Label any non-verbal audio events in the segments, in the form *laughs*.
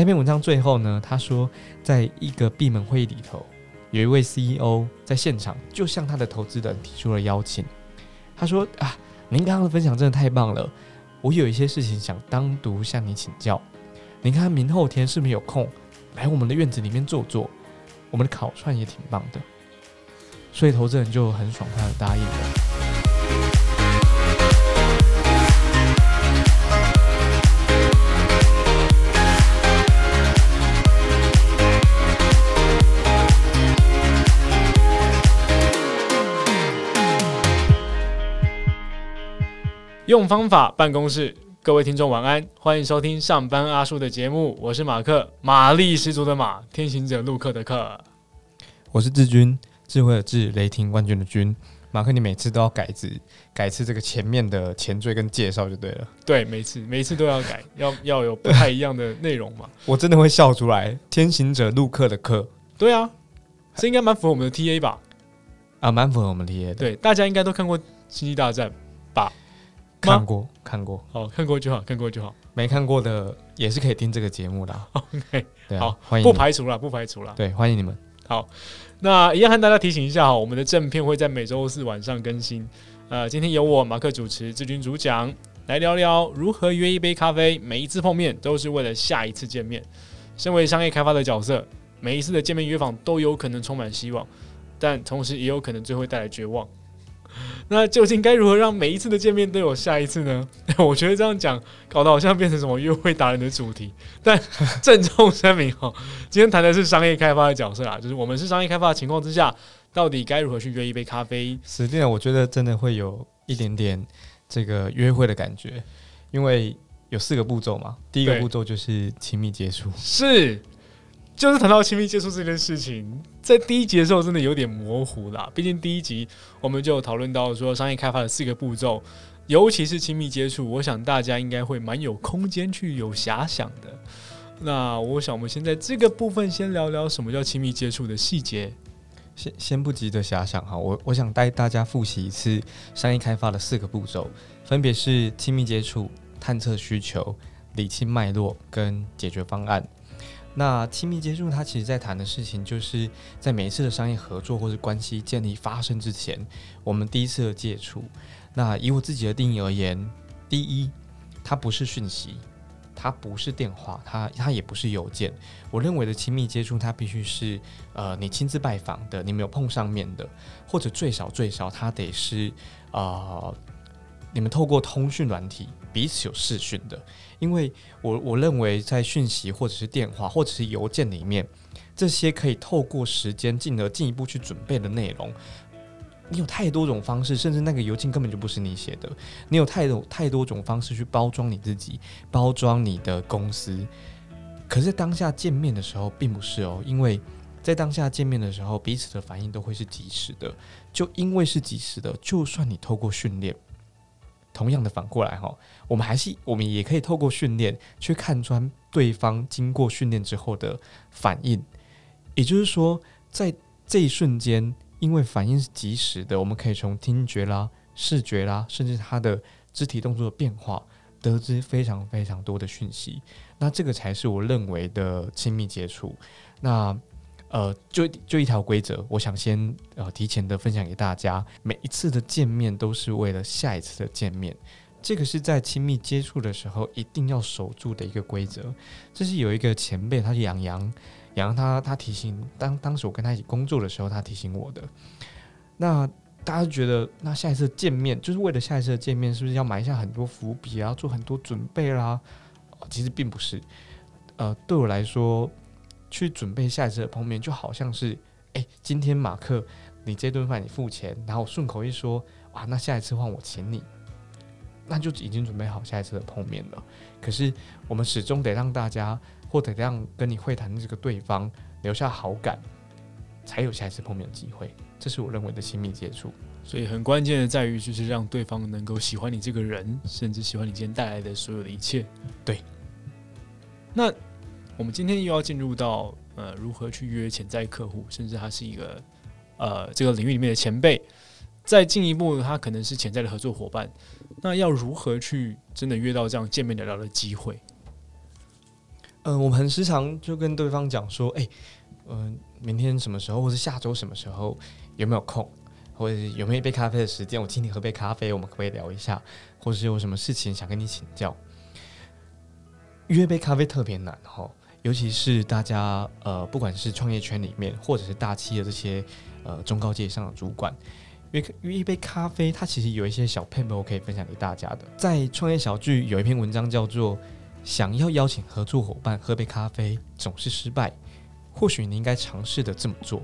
那篇文章最后呢，他说，在一个闭门会议里头，有一位 CEO 在现场就向他的投资人提出了邀请。他说：“啊，您刚刚的分享真的太棒了，我有一些事情想单独向你请教。您看明后天是不是有空来我们的院子里面坐坐？我们的烤串也挺棒的。”所以投资人就很爽快的答应了。用方法办公室，各位听众晚安，欢迎收听上班阿叔的节目，我是马克，马力十足的马，天行者陆克的克。我是志军，智慧的智，雷霆万钧的军。马克，你每次都要改字，改次这个前面的前缀跟介绍就对了。对，每次每次都要改，要要有不太一样的内容嘛。*laughs* 我真的会笑出来。天行者陆克的克对啊，这应该蛮符合我们的 TA 吧？啊，蛮符合我们 TA 的。对，大家应该都看过《星际大战》吧？看过看过，好看过就好，看过就好。没看过的也是可以听这个节目的啊。*laughs* OK，对啊好，欢迎不排除了，不排除了。对，欢迎你们。好那一样和大家提醒一下哈，我们的正片会在每周四晚上更新。呃，今天由我马克主持，志军主讲，来聊聊如何约一杯咖啡。每一次碰面都是为了下一次见面。身为商业开发的角色，每一次的见面约访都有可能充满希望，但同时也有可能最后带来绝望。那究竟该如何让每一次的见面都有下一次呢？*laughs* 我觉得这样讲搞得好像变成什么约会达人的主题。但 *laughs* 郑重声明哈，今天谈的是商业开发的角色啊，就是我们是商业开发的情况之下，到底该如何去约一杯咖啡？实际上，我觉得真的会有一点点这个约会的感觉，因为有四个步骤嘛。第一个步骤就是亲密接触，是，就是谈到亲密接触这件事情，在第一集的时候真的有点模糊啦。毕竟第一集我们就讨论到说商业开发的四个步骤，尤其是亲密接触，我想大家应该会蛮有空间去有遐想的。那我想我们先在这个部分先聊聊什么叫亲密接触的细节。先先不急着遐想哈，我我想带大家复习一次商业开发的四个步骤，分别是亲密接触、探测需求、理清脉络跟解决方案。那亲密接触，它其实在谈的事情，就是在每一次的商业合作或是关系建立发生之前，我们第一次的接触。那以我自己的定义而言，第一，它不是讯息，它不是电话，它它也不是邮件。我认为的亲密接触，它必须是呃你亲自拜访的，你没有碰上面的，或者最少最少它得是呃你们透过通讯软体彼此有视讯的，因为我我认为在讯息或者是电话或者是邮件里面，这些可以透过时间进而进一步去准备的内容。你有太多种方式，甚至那个邮件根本就不是你写的。你有太多太多种方式去包装你自己，包装你的公司。可是，当下见面的时候，并不是哦，因为在当下见面的时候，彼此的反应都会是及时的。就因为是及时的，就算你透过训练，同样的反过来哈、我们还是我们也可以透过训练去看穿对方经过训练之后的反应。也就是说，在这一瞬间，因为反应是及时的，我们可以从听觉啦、视觉啦，甚至他的肢体动作的变化，得知非常非常多的讯息。那这个才是我认为的亲密接触。那呃，就就一条规则，我想先呃提前的分享给大家。每一次的见面都是为了下一次的见面，这个是在亲密接触的时候一定要守住的一个规则。这是有一个前辈，他是杨洋，杨洋他他提醒当当时我跟他一起工作的时候，他提醒我的。那大家觉得，那下一次见面就是为了下一次的见面，是不是要埋下很多伏笔啊，做很多准备啦？其实并不是。呃，对我来说，去准备下一次的碰面，就好像是，哎、今天马克，你这顿饭你付钱，然后顺口一说，哇，那下一次换我请你，那就已经准备好下一次的碰面了。可是我们始终得让大家，或得让跟你会谈的这个对方留下好感，才有下一次碰面的机会。这是我认为的亲密接触。所以很关键的在于，就是让对方能够喜欢你这个人，甚至喜欢你今天带来的所有的一切。对。那我们今天又要进入到呃，如何去约潜在客户，甚至他是一个呃这个领域里面的前辈，再进一步，他可能是潜在的合作伙伴。那要如何去真的约到这样见面聊聊的机会？呃，我们很时常就跟对方讲说，哎、嗯、明天什么时候，或是下周什么时候有没有空，或者有没有一杯咖啡的时间，我请你喝杯咖啡，我们可不可以聊一下，或是有什么事情想跟你请教。约杯咖啡特别难哈，尤其是大家呃，不管是创业圈里面，或者是大企业这些呃中高阶以上的主管，约约一杯咖啡，它其实有一些小 p a p 可以分享给大家的。在创业小聚有一篇文章叫做“想要邀请合作伙伴喝杯咖啡总是失败，或许你应该尝试的这么做”。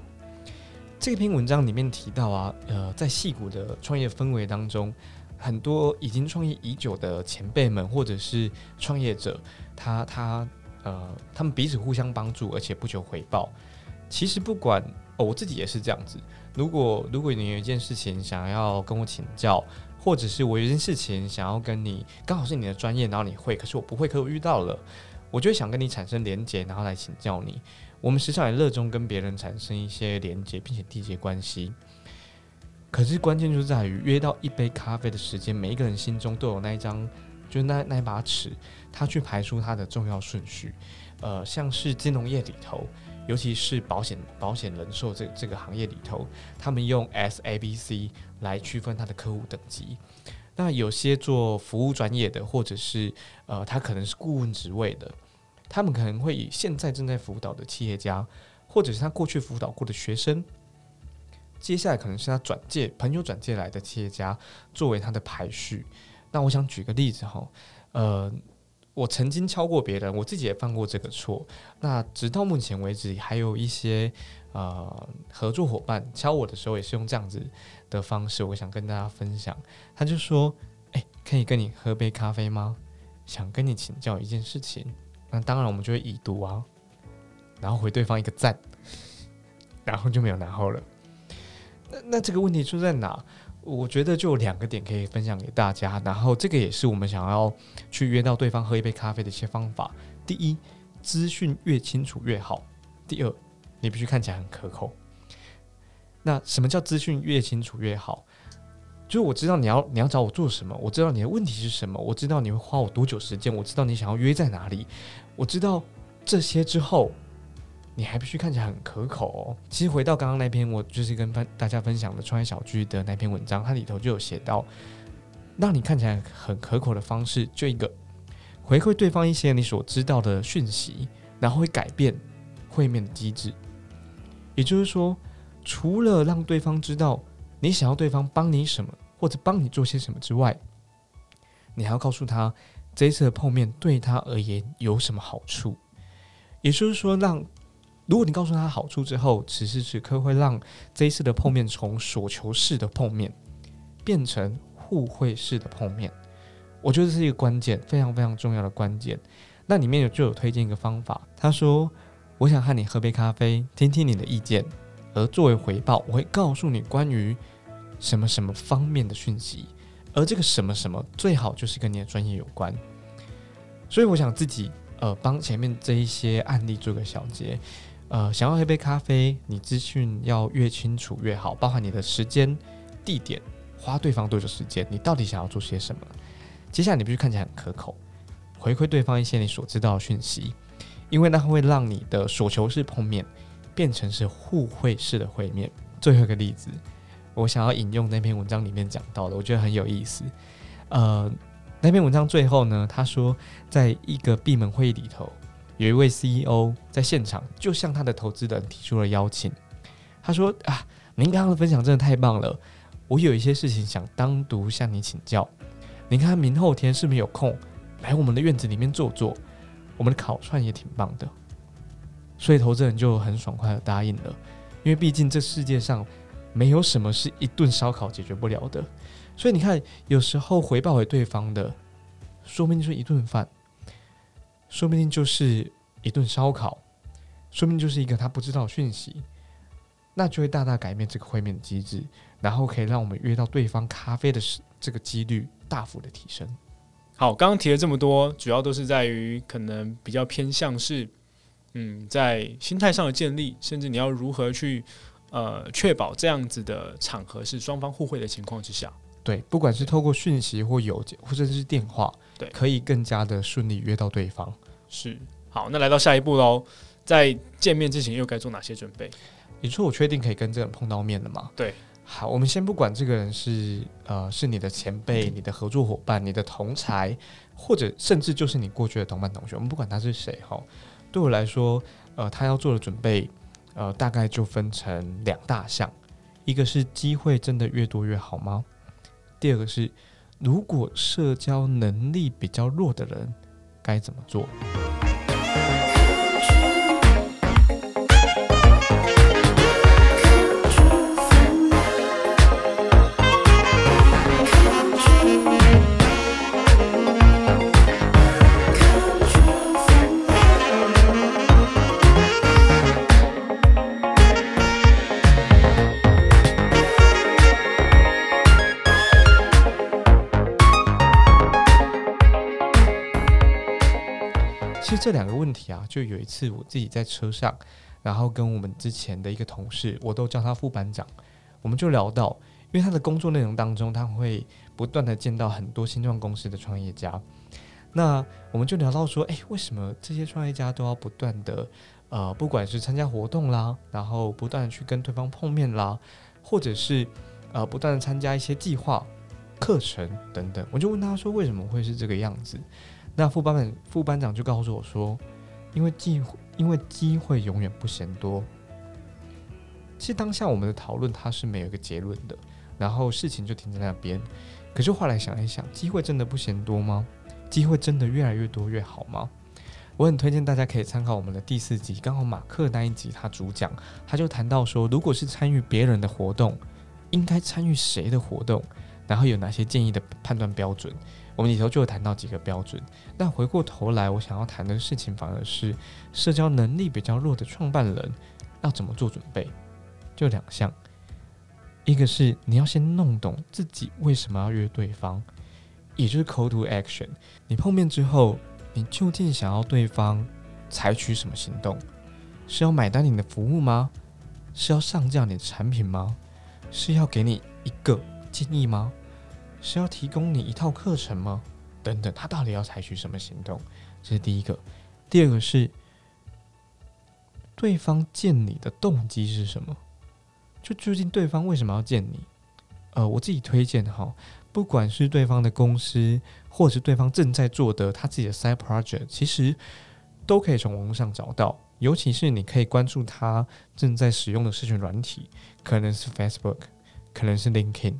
这篇文章里面提到啊，呃，在戏谷的创业氛围当中，很多已经创业已久的前辈们或者是创业者，他他呃，他们彼此互相帮助，而且不求回报。其实不管哦，我自己也是这样子。如果如果你有一件事情想要跟我请教，或者是我有一件事情想要跟你，刚好是你的专业，然后你会，可是我不会，可我遇到了，我就会想跟你产生连结，然后来请教你。我们时常也热衷跟别人产生一些连接，并且缔结关系。可是关键就在于约到一杯咖啡的时间，每一个人心中都有那一张，就是那那一把尺，他去排出它的重要顺序。呃，像是金融业里头，尤其是保险、保险人寿这这个行业里头，他们用 S A B C 来区分他的客户等级。那有些做服务专业的，或者是呃，他可能是顾问职位的，他们可能会以现在正在辅导的企业家，或者是他过去辅导过的学生，接下来可能是他转介朋友转介来的企业家作为他的排序。那我想举个例子哈，呃，我曾经敲过别人，我自己也犯过这个错。那直到目前为止，还有一些呃合作伙伴敲我的时候，也是用这样子的方式，我想跟大家分享。他就说：“哎、可以跟你喝杯咖啡吗？想跟你请教一件事情。”那当然，我们就会已读啊，然后回对方一个赞，*laughs* 然后就没有然后了。那那这个问题出在哪？我觉得就两个点可以分享给大家，然后这个也是我们想要去约到对方喝一杯咖啡的一些方法。第一，资讯越清楚越好；第二，你必须看起来很可口。那什么叫资讯越清楚越好？就是我知道你要你要找我做什么，我知道你的问题是什么，我知道你会花我多久时间，我知道你想要约在哪里，我知道这些之后，你还必须看起来很可口哦。其实回到刚刚那篇，我就是跟分大家分享的创业小聚的那篇文章，它里头就有写到，让你看起来很可口的方式，就一个回馈对方一些你所知道的讯息，然后会改变会面的机制。也就是说，除了让对方知道你想要对方帮你什么，或者帮你做些什么之外，你还要告诉他这一次的碰面对他而言有什么好处。也就是说，让如果你告诉他好处之后，此时此刻会让这一次的碰面从所求式的碰面变成互惠式的碰面。我觉得这是一个关键，非常非常重要的关键。那里面有就有推荐一个方法，他说：“我想和你喝杯咖啡，听听你的意见，而作为回报，我会告诉你关于什么什么方面的讯息，而这个什么什么最好就是跟你的专业有关。”所以我想自己呃帮前面这一些案例做个小结。呃，想要喝杯咖啡，你资讯要越清楚越好，包含你的时间、地点，花对方多久时间，你到底想要做些什么。接下来你必须看起来很可口，回馈对方一些你所知道的讯息，因为那会让你的所求式碰面变成是互惠式的会面。最后一个例子，我想要引用那篇文章里面讲到的，我觉得很有意思。呃，那篇文章最后呢，他说，在一个闭门会议里头，有一位 CEO 在现场，就向他的投资人提出了邀请。他说：“啊，您刚刚的分享真的太棒了，我有一些事情想单独向你请教。您看明后天是不是有空来我们的院子里面坐坐？我们的烤串也挺棒的。”所以投资人就很爽快的答应了，因为毕竟这世界上没有什么是一顿烧烤解决不了的。所以你看，有时候回报给对方的，说不定就是一顿饭，说不定就是一顿烧烤，说不定就是一个他不知道的讯息，那就会大大改变这个会面的机制，然后可以让我们约到对方咖啡的这个几率大幅的提升。好，刚刚提了这么多，主要都是在于可能比较偏向是，嗯，在心态上的建立，甚至你要如何去呃确保这样子的场合是双方互惠的情况之下。对，不管是透过讯息或邮件，或者是电话，对可以更加的顺利约到对方。是好，那来到下一步喽，在见面之前又该做哪些准备？你说我确定可以跟这个人碰到面了吗？对。好，我们先不管这个人是呃是你的前辈、你的合作伙伴、你的同才，或者甚至就是你过去的同班同学，我们不管他是谁哈。对我来说，呃，他要做的准备，呃，大概就分成两大项，一个是机会真的越多越好吗？第二个是，如果社交能力比较弱的人该怎么做？这两个问题啊，就有一次我自己在车上，然后跟我们之前的一个同事，我都叫他副班长，我们就聊到，因为他的工作内容当中，他会不断的见到很多新创公司的创业家，那我们就聊到说，哎，为什么这些创业家都要不断的，呃，不管是参加活动啦，然后不断的去跟对方碰面啦，或者是呃，不断的参加一些计划、课程等等，我就问他说，为什么会是这个样子？那副班长副班长就告诉我说：“因为机会，因为机会永远不嫌多。”其实当下我们的讨论它是没有一个结论的，然后事情就停在那边。可是后来想一想，机会真的不嫌多吗？机会真的越来越多越好吗？我很推荐大家可以参考我们的第四集，刚好马克那一集他主讲，他就谈到说，如果是参与别人的活动，应该参与谁的活动，然后有哪些建议的判断标准。我们里头就有谈到几个标准，那回过头来，我想要谈的事情反而是社交能力比较弱的创办人要怎么做准备，就两项，一个是你要先弄懂自己为什么要约对方，也就是 call to action，你碰面之后，你究竟想要对方采取什么行动？是要买单你的服务吗？是要上架你的产品吗？是要给你一个建议吗？是要提供你一套课程吗？等等，他到底要采取什么行动？这是第一个。第二个是，对方见你的动机是什么？就究竟对方为什么要见你？呃，我自己推荐哈，不管是对方的公司，或者是对方正在做的他自己的 side project，其实都可以从网络上找到。尤其是你可以关注他正在使用的社群软体，可能是 Facebook，可能是 LinkedIn。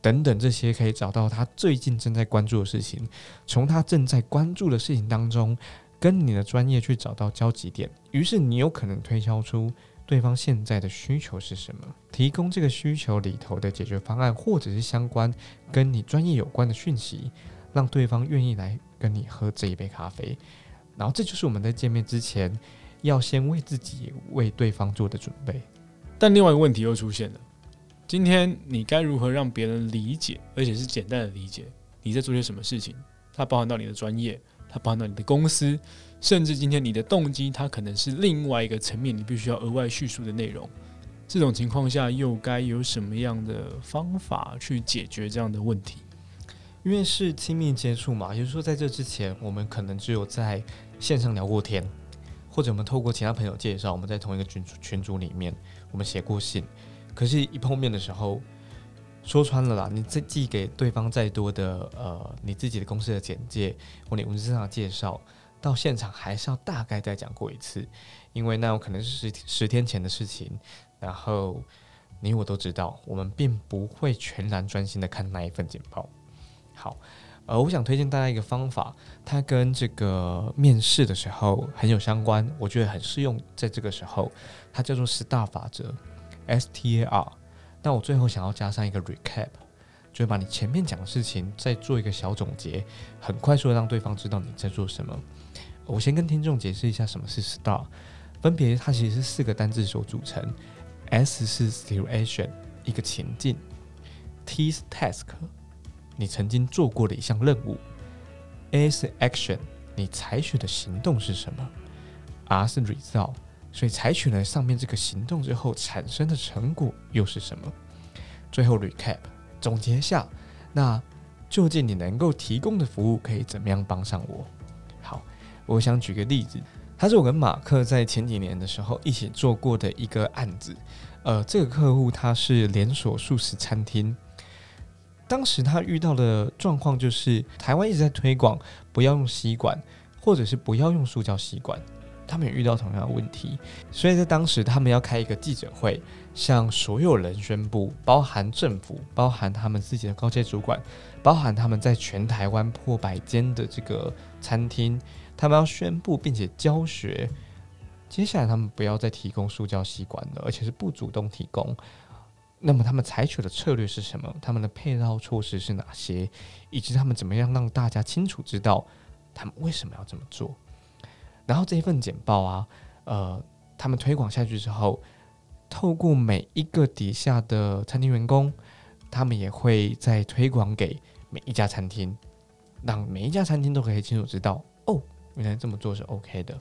等等，这些可以找到他最近正在关注的事情，从他正在关注的事情当中，跟你的专业去找到交集点，于是你有可能推敲出对方现在的需求是什么，提供这个需求里头的解决方案，或者是相关跟你专业有关的讯息，让对方愿意来跟你喝这一杯咖啡。然后，这就是我们在见面之前要先为自己、为对方做的准备。但另外一个问题又出现了。今天你该如何让别人理解，而且是简单的理解你在做些什么事情？它包含到你的专业，它包含到你的公司，甚至今天你的动机，它可能是另外一个层面，你必须要额外叙述的内容。这种情况下，又该有什么样的方法去解决这样的问题？因为是亲密接触嘛，也就是说，在这之前，我们可能只有在线上聊过天，或者我们透过其他朋友介绍，我们在同一个群组群组里面，我们写过信。可是，一碰面的时候，说穿了啦，你再寄给对方再多的呃，你自己的公司的简介或你文字上的介绍，到现场还是要大概再讲过一次，因为那有可能是十十天前的事情，然后你我都知道，我们并不会全然专心的看那一份简报。好，呃，我想推荐大家一个方法，它跟这个面试的时候很有相关，我觉得很适用在这个时候，它叫做十大法则。S T A R，那我最后想要加上一个 recap，就是把你前面讲的事情再做一个小总结，很快速的让对方知道你在做什么。我先跟听众解释一下什么是 STAR，分别它其实是四个单字所组成。S 是 situation，一个情境；T 是 task，你曾经做过的一项任务；A 是 action，你采取的行动是什么；R 是 result。所以采取了上面这个行动之后产生的成果又是什么？最后 recap 总结下，那究竟你能够提供的服务可以怎么样帮上我？好，我想举个例子，他是我跟马克在前几年的时候一起做过的一个案子。呃，这个客户他是连锁素食餐厅，当时他遇到的状况就是台湾一直在推广不要用吸管，或者是不要用塑胶吸管，他们也遇到同样的问题，所以在当时他们要开一个记者会，向所有人宣布，包含政府，包含他们自己的高阶主管，包含他们在全台湾破百间的这个餐厅，他们要宣布并且教学。接下来他们不要再提供塑胶吸管了，而且是不主动提供。那么他们采取的策略是什么？他们的配套措施是哪些？以及他们怎么样让大家清楚知道他们为什么要这么做？然后这一份简报啊，呃，他们推广下去之后，透过每一个底下的餐厅员工，他们也会再推广给每一家餐厅，让每一家餐厅都可以清楚知道，哦，原来这么做是 OK 的。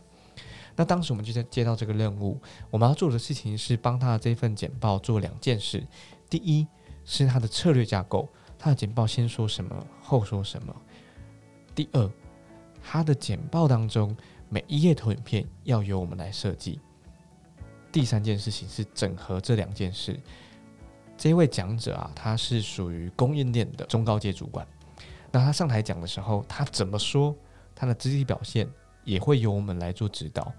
那当时我们就在接到这个任务，我们要做的事情是帮他的这份简报做两件事。第一是他的策略架构，他的简报先说什么，后说什么。第二，他的简报当中每一页投影片要由我们来设计。第三件事情是整合这两件事。这位讲者啊，他是属于供应链的中高阶主管。那他上台讲的时候，他怎么说，他的肢体表现也会由我们来做指导。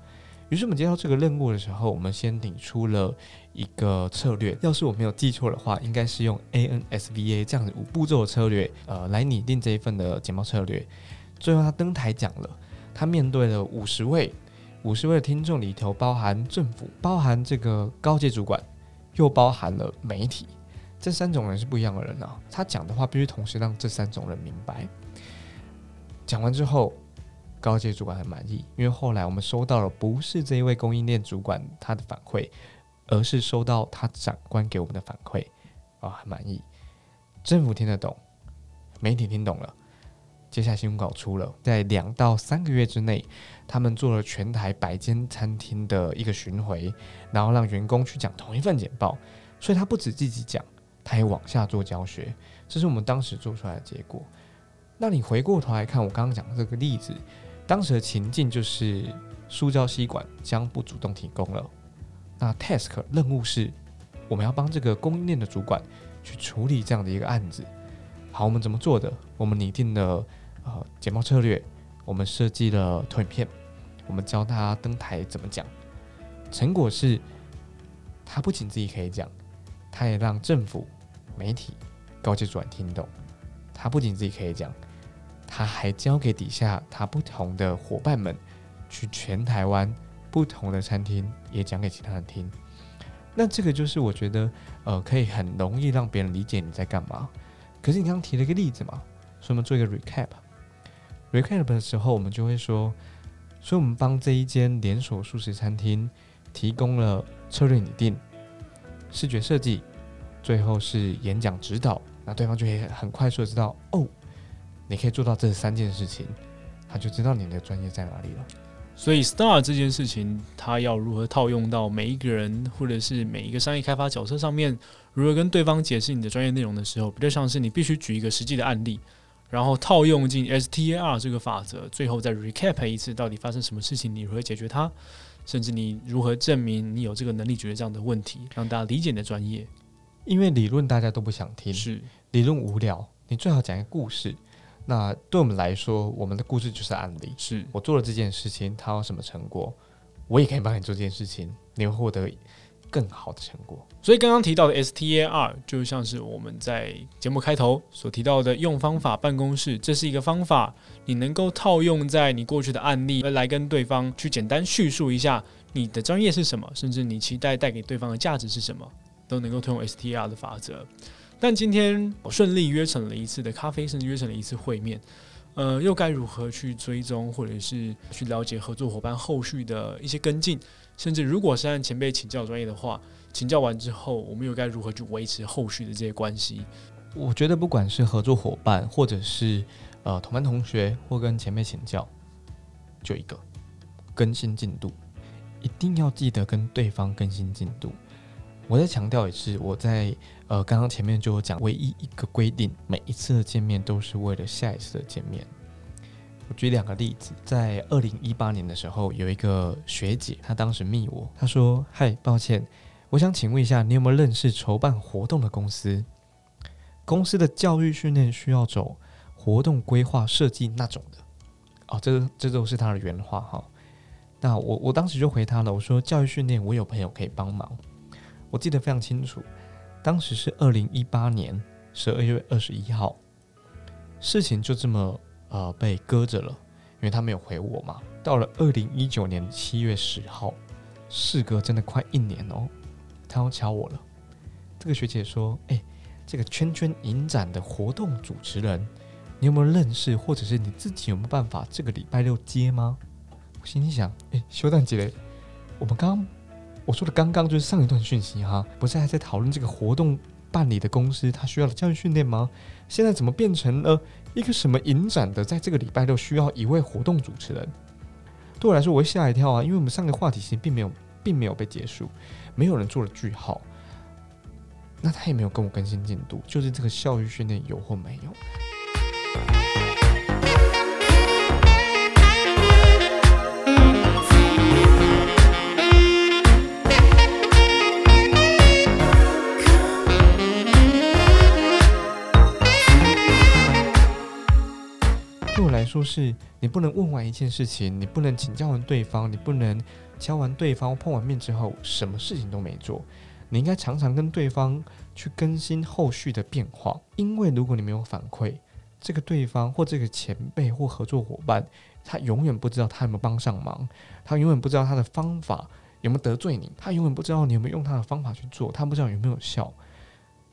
于是我们接到这个任务的时候，我们先拟出了一个策略。要是我没有记错的话，应该是用 A N S V A 这样子五步骤的策略，呃，来拟定这一份的简报策略。最后他登台讲了，他面对了五十位五十位的听众里头，包含政府、包含这个高阶主管，又包含了媒体，这三种人是不一样的人啊。他讲的话必须同时让这三种人明白。讲完之后。高阶主管很满意，因为后来我们收到了不是这一位供应链主管他的反馈，而是收到他长官给我们的反馈，啊，很满意。政府听得懂，媒体听懂了，接下来新闻稿出了，在两到三个月之内，他们做了全台百间餐厅的一个巡回，然后让员工去讲同一份简报，所以他不止自己讲，他也往下做教学，这是我们当时做出来的结果。那你回过头来看我刚刚讲的这个例子。当时的情境就是塑胶吸管将不主动提供了。那 task 任务是，我们要帮这个供应链的主管去处理这样的一个案子。好，我们怎么做的？我们拟定了呃简报策略，我们设计了投影片，我们教他登台怎么讲。成果是，他不仅自己可以讲，他也让政府、媒体、高级主管听懂。他不仅自己可以讲。他还教给底下他不同的伙伴们，去全台湾不同的餐厅也讲给其他人听。那这个就是我觉得，呃，可以很容易让别人理解你在干嘛。可是你刚刚提了一个例子嘛，所以我们做一个 recap。Recap 的时候，我们就会说，所以我们帮这一间连锁素食餐厅提供了策略拟定、视觉设计，最后是演讲指导。那对方就会很快速的知道，哦。你可以做到这三件事情，他就知道你的专业在哪里了。所以，STAR 这件事情，他要如何套用到每一个人或者是每一个商业开发角色上面？如何跟对方解释你的专业内容的时候，比较像是你必须举一个实际的案例，然后套用进 STAR 这个法则，最后再 recap 一次到底发生什么事情，你如何解决它，甚至你如何证明你有这个能力解决这样的问题，让大家理解你的专业。因为理论大家都不想听，是理论无聊，你最好讲一个故事。那对我们来说，我们的故事就是案例。是我做了这件事情，它有什么成果，我也可以帮你做这件事情，你会获得更好的成果。所以刚刚提到的 STAR 就像是我们在节目开头所提到的用方法办公室，这是一个方法，你能够套用在你过去的案例，来跟对方去简单叙述一下你的专业是什么，甚至你期待带给对方的价值是什么，都能够通用 STAR 的法则。但今天我顺利约成了一次的咖啡，甚至约成了一次会面，呃，又该如何去追踪，或者是去了解合作伙伴后续的一些跟进，甚至如果是按前辈请教专业的话，请教完之后，我们又该如何去维持后续的这些关系？我觉得不管是合作伙伴，或者是呃同班同学，或跟前辈请教，就一个更新进度，一定要记得跟对方更新进度。我再强调一次，我在呃刚刚前面就有讲，唯一一个规定，每一次的见面都是为了下一次的见面。我举两个例子，在二零一八年的时候，有一个学姐，她当时密我，她说：“嗨，抱歉，我想请问一下，你有没有认识筹办活动的公司？公司的教育训练需要走活动规划设计那种的。”哦，这这都是她的原话哈。那我我当时就回她了，我说：“教育训练，我有朋友可以帮忙。”我记得非常清楚，当时是二零一八年十二月二十一号，事情就这么呃被搁着了，因为他没有回我嘛。到了二零一九年七月十号，事隔真的快一年哦，他要敲我了。这个学姐说：“哎，这个圈圈影展的活动主持人，你有没有认识，或者是你自己有没有办法这个礼拜六接吗？”我心里想：“哎，修蛋姐，我们刚。”我说的刚刚就是上一段讯息哈，不是还在讨论这个活动办理的公司他需要的教育训练吗？现在怎么变成了一个什么影展的，在这个礼拜六需要一位活动主持人？对我来说，我会吓一跳啊，因为我们上个话题其实并没有，并没有被结束，没有人做了句号，那他也没有跟我更新进度，就是这个教育训练有或没有。对我来说是你不能问完一件事情，你不能请教完对方，你不能敲完对方碰完面之后什么事情都没做。你应该常常跟对方去更新后续的变化，因为如果你没有反馈，这个对方或这个前辈或合作伙伴，他永远不知道他有没有帮上忙，他永远不知道他的方法有没有得罪你，他永远不知道你有没有用他的方法去做，他不知道有没有效。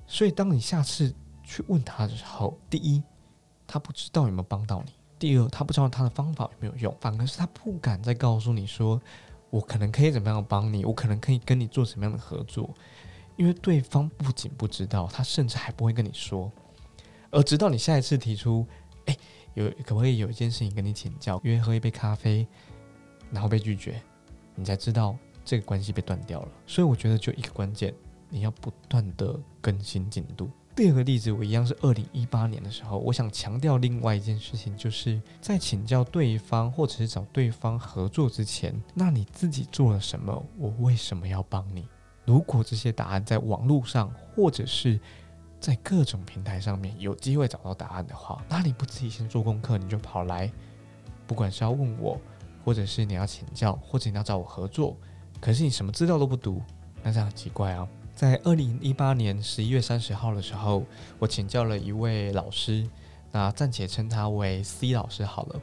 所以当你下次去问他的时候，第一，他不知道有没有帮到你。第二，他不知道他的方法有没有用，反而是他不敢再告诉你说，我可能可以怎么样帮你，我可能可以跟你做什么样的合作，因为对方不仅不知道，他甚至还不会跟你说，而直到你下一次提出，哎，有可不可以有一件事情跟你请教，约喝一杯咖啡，然后被拒绝，你才知道这个关系被断掉了。所以我觉得就一个关键，你要不断的更新进度。第二个例子，我一样是二零一八年的时候，我想强调另外一件事情，就是在请教对方或者是找对方合作之前，那你自己做了什么？我为什么要帮你？如果这些答案在网络上或者是在各种平台上面有机会找到答案的话，那你不自己先做功课，你就跑来，不管是要问我，或者是你要请教，或者你要找我合作，可是你什么资料都不读，那这样很奇怪啊。在二零一八年十一月三十号的时候，我请教了一位老师，那暂且称他为 C 老师好了。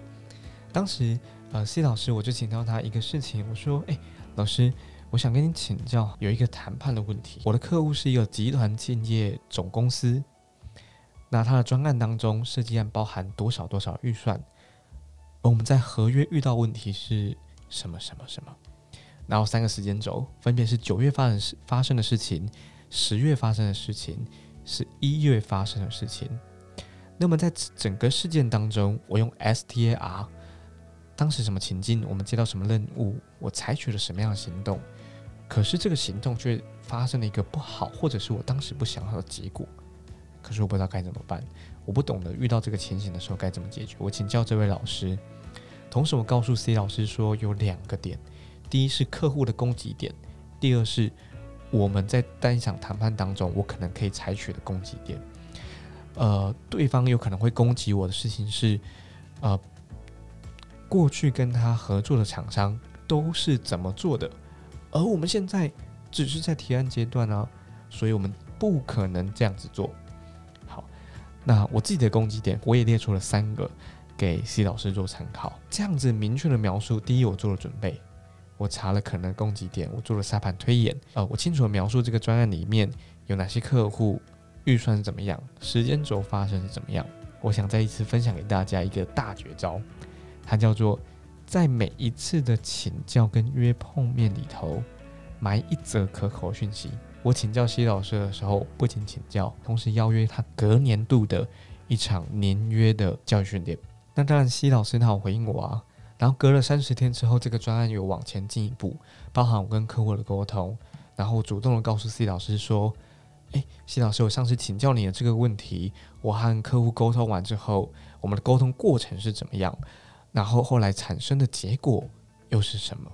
当时，呃，C 老师我就请教他一个事情，我说：“哎，老师，我想跟你请教有一个谈判的问题。我的客户是一个集团建业总公司，那他的专案当中设计案包含多少多少预算？而我们在合约遇到问题是什么什么什么？”然后三个时间轴分别是九月发生发生的事情，十月发生的事情，是一月发生的事情。那么在整个事件当中，我用 STAR，当时什么情境，我们接到什么任务，我采取了什么样的行动，可是这个行动却发生了一个不好，或者是我当时不想要的结果。可是我不知道该怎么办，我不懂得遇到这个情形的时候该怎么解决。我请教这位老师，同时我告诉 C 老师说有两个点。第一是客户的攻击点，第二是我们在单场谈判当中，我可能可以采取的攻击点。呃，对方有可能会攻击我的事情是，呃，过去跟他合作的厂商都是怎么做的，而我们现在只是在提案阶段啊，所以我们不可能这样子做。好，那我自己的攻击点，我也列出了三个给 C 老师做参考。这样子明确的描述，第一，我做了准备。我查了可能供给点，我做了沙盘推演，呃，我清楚的描述这个专案里面有哪些客户，预算是怎么样，时间轴发生是怎么样。我想再一次分享给大家一个大绝招，它叫做在每一次的请教跟约碰面里头埋一则可口讯息。我请教西老师的时候，不仅请教，同时邀约他隔年度的一场年约的教育训练。那当然，西老师他有回应我啊。然后隔了三十天之后，这个专案有往前进一步，包含我跟客户的沟通，然后主动的告诉 C 老师说：“诶 c 老师，我上次请教你的这个问题，我和客户沟通完之后，我们的沟通过程是怎么样？然后后来产生的结果又是什么？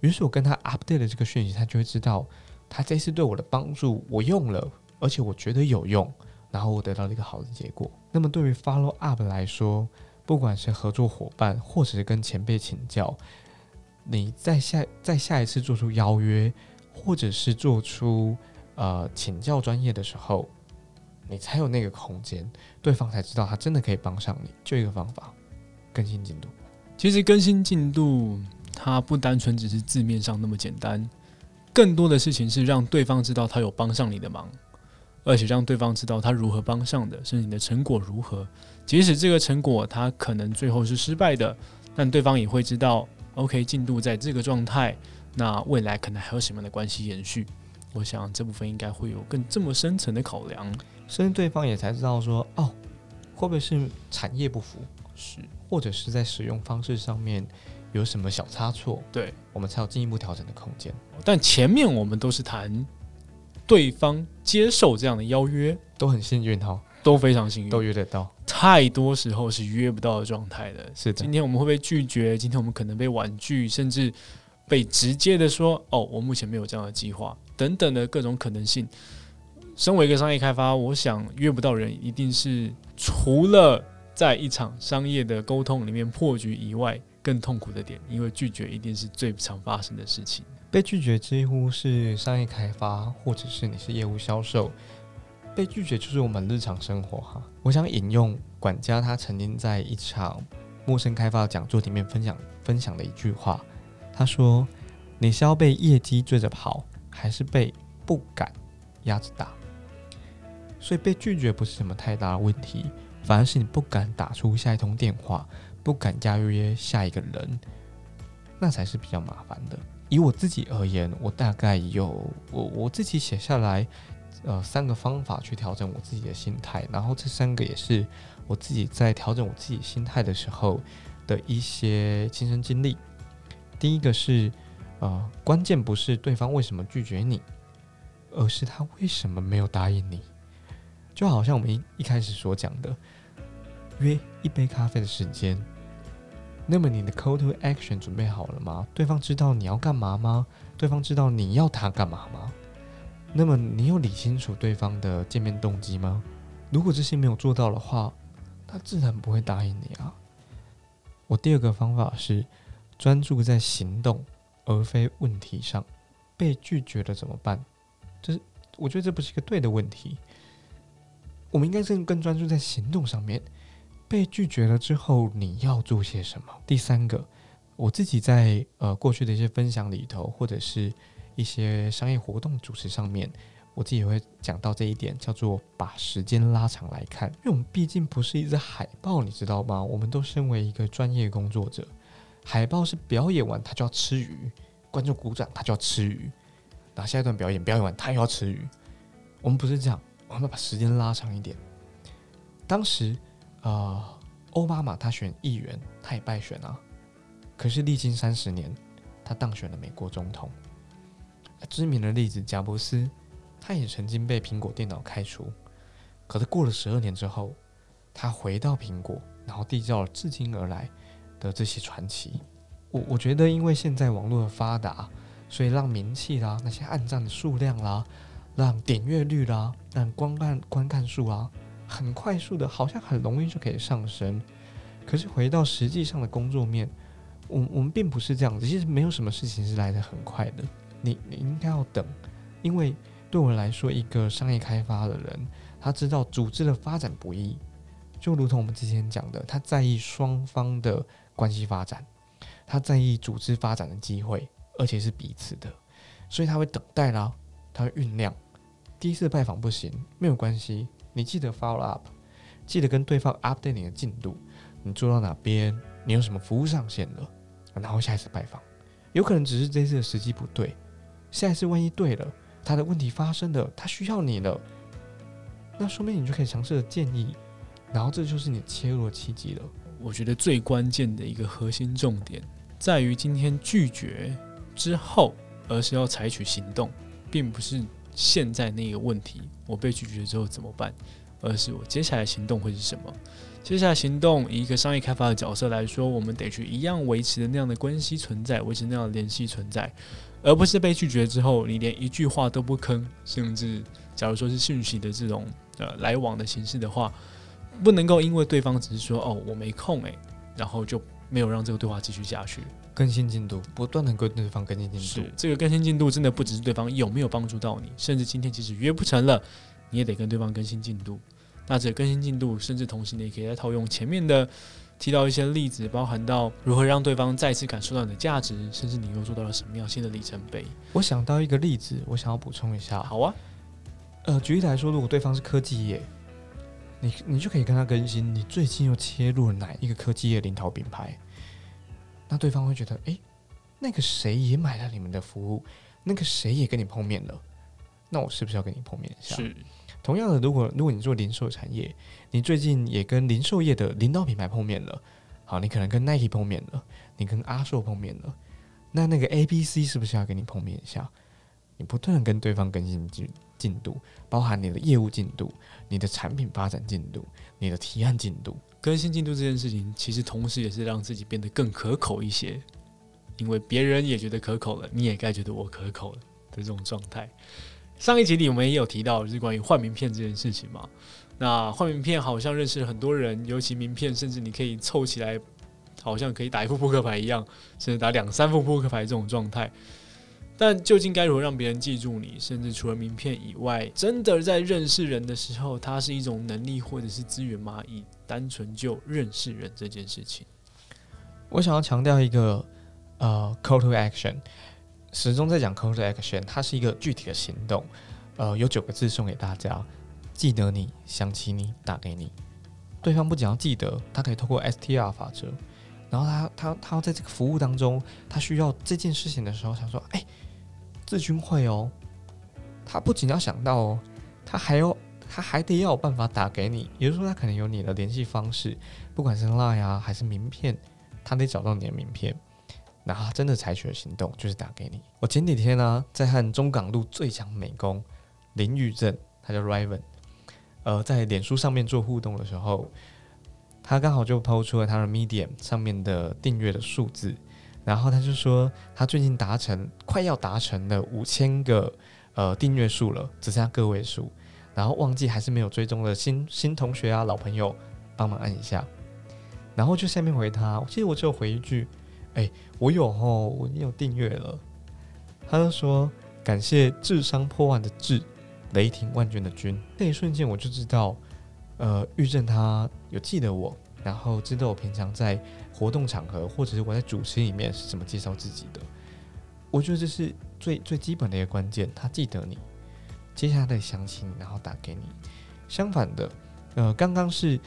于是我跟他 update 了这个讯息，他就会知道他这次对我的帮助我用了，而且我觉得有用，然后我得到了一个好的结果。那么对于 follow up 来说，不管是合作伙伴，或者是跟前辈请教，你在下在下一次做出邀约，或者是做出呃请教专业的时候，你才有那个空间，对方才知道他真的可以帮上你。就一个方法，更新进度。其实更新进度。它不单纯只是字面上那么简单，更多的事情是让对方知道他有帮上你的忙，而且让对方知道他如何帮上的，甚至你的成果如何。即使这个成果它可能最后是失败的，但对方也会知道，OK，进度在这个状态，那未来可能还有什么样的关系延续。我想这部分应该会有更这么深层的考量，甚至对方也才知道说，哦，会不会是产业不符，是或者是在使用方式上面。有什么小差错，对我们才有进一步调整的空间。但前面我们都是谈对方接受这样的邀约，都很幸运哈，都非常幸运，都约得到。太多时候是约不到的状态的。是的，今天我们会被拒绝，今天我们可能被婉拒，甚至被直接的说：“哦，我目前没有这样的计划。”等等的各种可能性。身为一个商业开发，我想约不到人，一定是除了在一场商业的沟通里面破局以外。更痛苦的点，因为拒绝一定是最常发生的事情。被拒绝几乎是商业开发，或者是你是业务销售，被拒绝就是我们日常生活哈。我想引用管家他曾经在一场陌生开发讲座里面分享分享的一句话，他说：“你是要被业绩追着跑，还是被不敢压着打？”所以被拒绝不是什么太大的问题，反而是你不敢打出下一通电话。不敢加约下一个人，那才是比较麻烦的。以我自己而言，我大概有我我自己写下来，呃，三个方法去调整我自己的心态。然后这三个也是我自己在调整我自己心态的时候的一些亲身经历。第一个是，呃，关键不是对方为什么拒绝你，而是他为什么没有答应你。就好像我们一一开始所讲的，约一杯咖啡的时间。那么你的 call to action 准备好了吗？对方知道你要干嘛吗？对方知道你要他干嘛吗？那么你有理清楚对方的见面动机吗？如果这些没有做到的话，他自然不会答应你啊。我第二个方法是专注在行动而非问题上。被拒绝了怎么办？就是我觉得这不是一个对的问题。我们应该是更专注在行动上面。被拒绝了之后，你要做些什么？第三个，我自己在呃过去的一些分享里头，或者是一些商业活动主持上面，我自己也会讲到这一点，叫做把时间拉长来看。因为我们毕竟不是一只海豹，你知道吗？我们都身为一个专业工作者，海豹是表演完他就要吃鱼，观众鼓掌他就要吃鱼，那下一段表演表演完他又要吃鱼。我们不是这样，我们要把时间拉长一点。当时。啊，奥巴马他选议员，他也败选啊。可是历经三十年，他当选了美国总统。知名的例子，贾伯斯，他也曾经被苹果电脑开除。可是过了十二年之后，他回到苹果，然后缔造了至今而来的这些传奇。我我觉得，因为现在网络的发达，所以让名气啦、那些暗赞的数量啦、让点阅率啦、让观看观看数啊。很快速的，好像很容易就可以上升。可是回到实际上的工作面，我我们并不是这样子。其实没有什么事情是来的很快的。你你应该要等，因为对我来说，一个商业开发的人，他知道组织的发展不易，就如同我们之前讲的，他在意双方的关系发展，他在意组织发展的机会，而且是彼此的，所以他会等待啦，他会酝酿。第一次拜访不行，没有关系。你记得 follow up，记得跟对方 update 你的进度，你做到哪边，你有什么服务上线了，然后下一次拜访，有可能只是这次的时机不对，下一次万一对了，他的问题发生了，他需要你了，那说明你就可以尝试的建议，然后这就是你切入的契机了。我觉得最关键的一个核心重点在于今天拒绝之后，而是要采取行动，并不是。现在那个问题，我被拒绝之后怎么办？而是我接下来行动会是什么。接下来行动，以一个商业开发的角色来说，我们得去一样维持那样的关系存在，维持那样的联系存在，而不是被拒绝之后，你连一句话都不吭，甚至假如说是讯息的这种呃来往的形式的话，不能够因为对方只是说哦我没空诶，然后就没有让这个对话继续下去。更新进度，不断的跟对方更新进度。是这个更新进度真的不只是对方有没有帮助到你，甚至今天即使约不成了，你也得跟对方更新进度。那这更新进度，甚至同时你也可以再套用前面的提到一些例子，包含到如何让对方再次感受到你的价值，甚至你又做到了什么样新的里程碑。我想到一个例子，我想要补充一下。好啊，呃，举例来说，如果对方是科技业，你你就可以跟他更新，你最近又切入了哪一个科技业领导品牌？那对方会觉得，哎，那个谁也买了你们的服务，那个谁也跟你碰面了，那我是不是要跟你碰面一下？是。同样的，如果如果你做零售产业，你最近也跟零售业的领导品牌碰面了，好，你可能跟 Nike 碰面了，你跟阿寿碰面了，那那个 A、B、C 是不是要跟你碰面一下？你不断跟对方更新进进度，包含你的业务进度、你的产品发展进度、你的提案进度，更新进度这件事情，其实同时也是让自己变得更可口一些，因为别人也觉得可口了，你也该觉得我可口了的这种状态。上一集里我们也有提到，就是关于换名片这件事情嘛。那换名片好像认识了很多人，尤其名片，甚至你可以凑起来，好像可以打一副扑克牌一样，甚至打两三副扑克牌这种状态。但究竟该如何让别人记住你？甚至除了名片以外，真的在认识人的时候，它是一种能力或者是资源吗？以单纯就认识人这件事情，我想要强调一个呃，call to action。始终在讲 call to action，它是一个具体的行动。呃，有九个字送给大家：记得你，想起你，打给你。对方不仅要记得，他可以透过 STR 法则，然后他他他要在这个服务当中，他需要这件事情的时候，想说：哎，志军会哦。他不仅要想到哦，他还要他还得要有办法打给你。也就是说，他可能有你的联系方式，不管是 line 啊还是名片，他得找到你的名片。然后真的采取了行动，就是打给你。我前几天呢，在和中港路最强美工林玉正，他叫 Raven，呃，在脸书上面做互动的时候，他刚好就抛出了他的 Medium 上面的订阅的数字，然后他就说他最近达成，快要达成了五千个呃订阅数了，只剩下个位数，然后忘记还是没有追踪的新新同学啊，老朋友帮忙按一下，然后就下面回他，其实我只有回一句。哎，我有哦，我已经有订阅了。他就说感谢智商破万的智，雷霆万钧的钧。那一瞬间我就知道，呃，玉正他有记得我，然后知道我平常在活动场合或者是我在主持里面是怎么介绍自己的。我觉得这是最最基本的一个关键，他记得你，接下来的详情然后打给你。相反的，呃，刚刚是。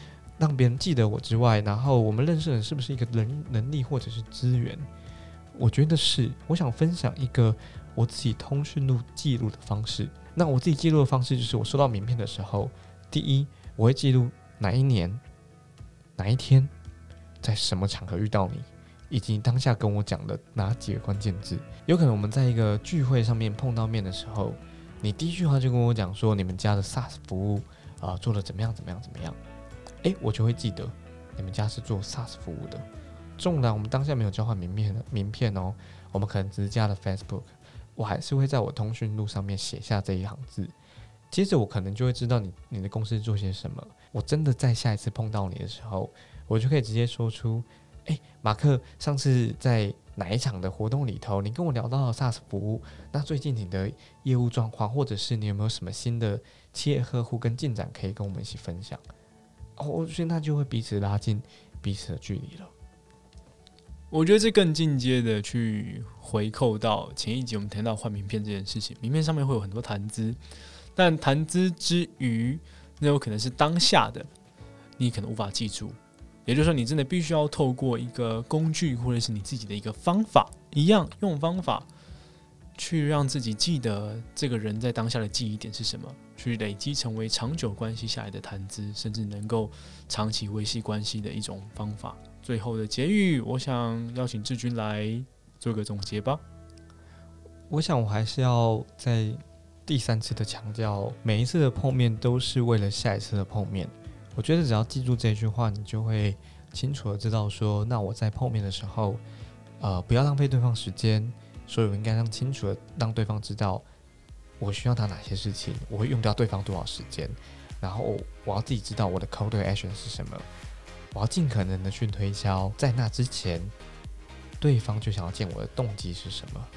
让别人记得我之外，然后我们认识人是不是一个人能力或者是资源？我觉得是。我想分享一个我自己通讯录记录的方式。那我自己记录的方式就是，我收到名片的时候，第一我会记录哪一年、哪一天，在什么场合遇到你，以及当下跟我讲的哪几个关键字。有可能我们在一个聚会上面碰到面的时候，你第一句话就跟我讲说，你们家的 SaaS 服务啊做的怎么样？怎么样？怎么样？哎，我就会记得你们家是做 SaaS 服务的。纵然我们当下没有交换名片名片哦，我们可能只是加了 Facebook，我还是会在我通讯录上面写下这一行字。接着我可能就会知道你你的公司做些什么。我真的在下一次碰到你的时候，我就可以直接说出：哎，马克，上次在哪一场的活动里头，你跟我聊到了 SaaS 服务，那最近你的业务状况，或者是你有没有什么新的企业客户跟进展可以跟我们一起分享？我觉得那就会彼此拉近彼此的距离了。我觉得这更进阶的去回扣到前一集我们谈到换名片这件事情，名片上面会有很多谈资，但谈资之余，那有可能是当下的，你可能无法记住。也就是说，你真的必须要透过一个工具或者是你自己的一个方法，一样用方法。去让自己记得这个人在当下的记忆点是什么，去累积成为长久关系下来的谈资，甚至能够长期维系关系的一种方法。最后的结语，我想邀请志军来做个总结吧。我想我还是要在第三次的强调，每一次的碰面都是为了下一次的碰面。我觉得只要记住这句话，你就会清楚的知道说，那我在碰面的时候，呃，不要浪费对方时间，所以我应该让清楚的让对方知道我需要他哪些事情，我会用掉对方多少时间，然后我要自己知道我的 call to action 是什么，我要尽可能的去推销，在那之前，对方就想要见我的动机是什么。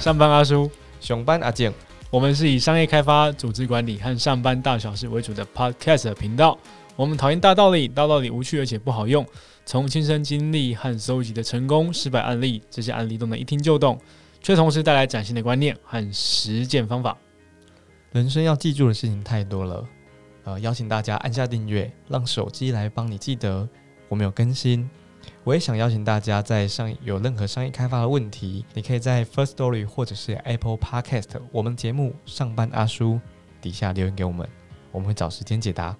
上班阿叔，上班阿健，我们是以商业开发、组织管理和上班大小事为主的 Podcast 频道。我们讨厌大道理，大道理无趣而且不好用。从亲身经历和搜集的成功、失败案例，这些案例都能一听就懂，却同时带来崭新的观念和实践方法。人生要记住的事情太多了，呃，邀请大家按下订阅，让手机来帮你记得我们有更新。我也想邀请大家，在上有任何商业开发的问题，你可以在 First Story 或者是 Apple Podcast 我们节目上班阿叔底下留言给我们，我们会找时间解答。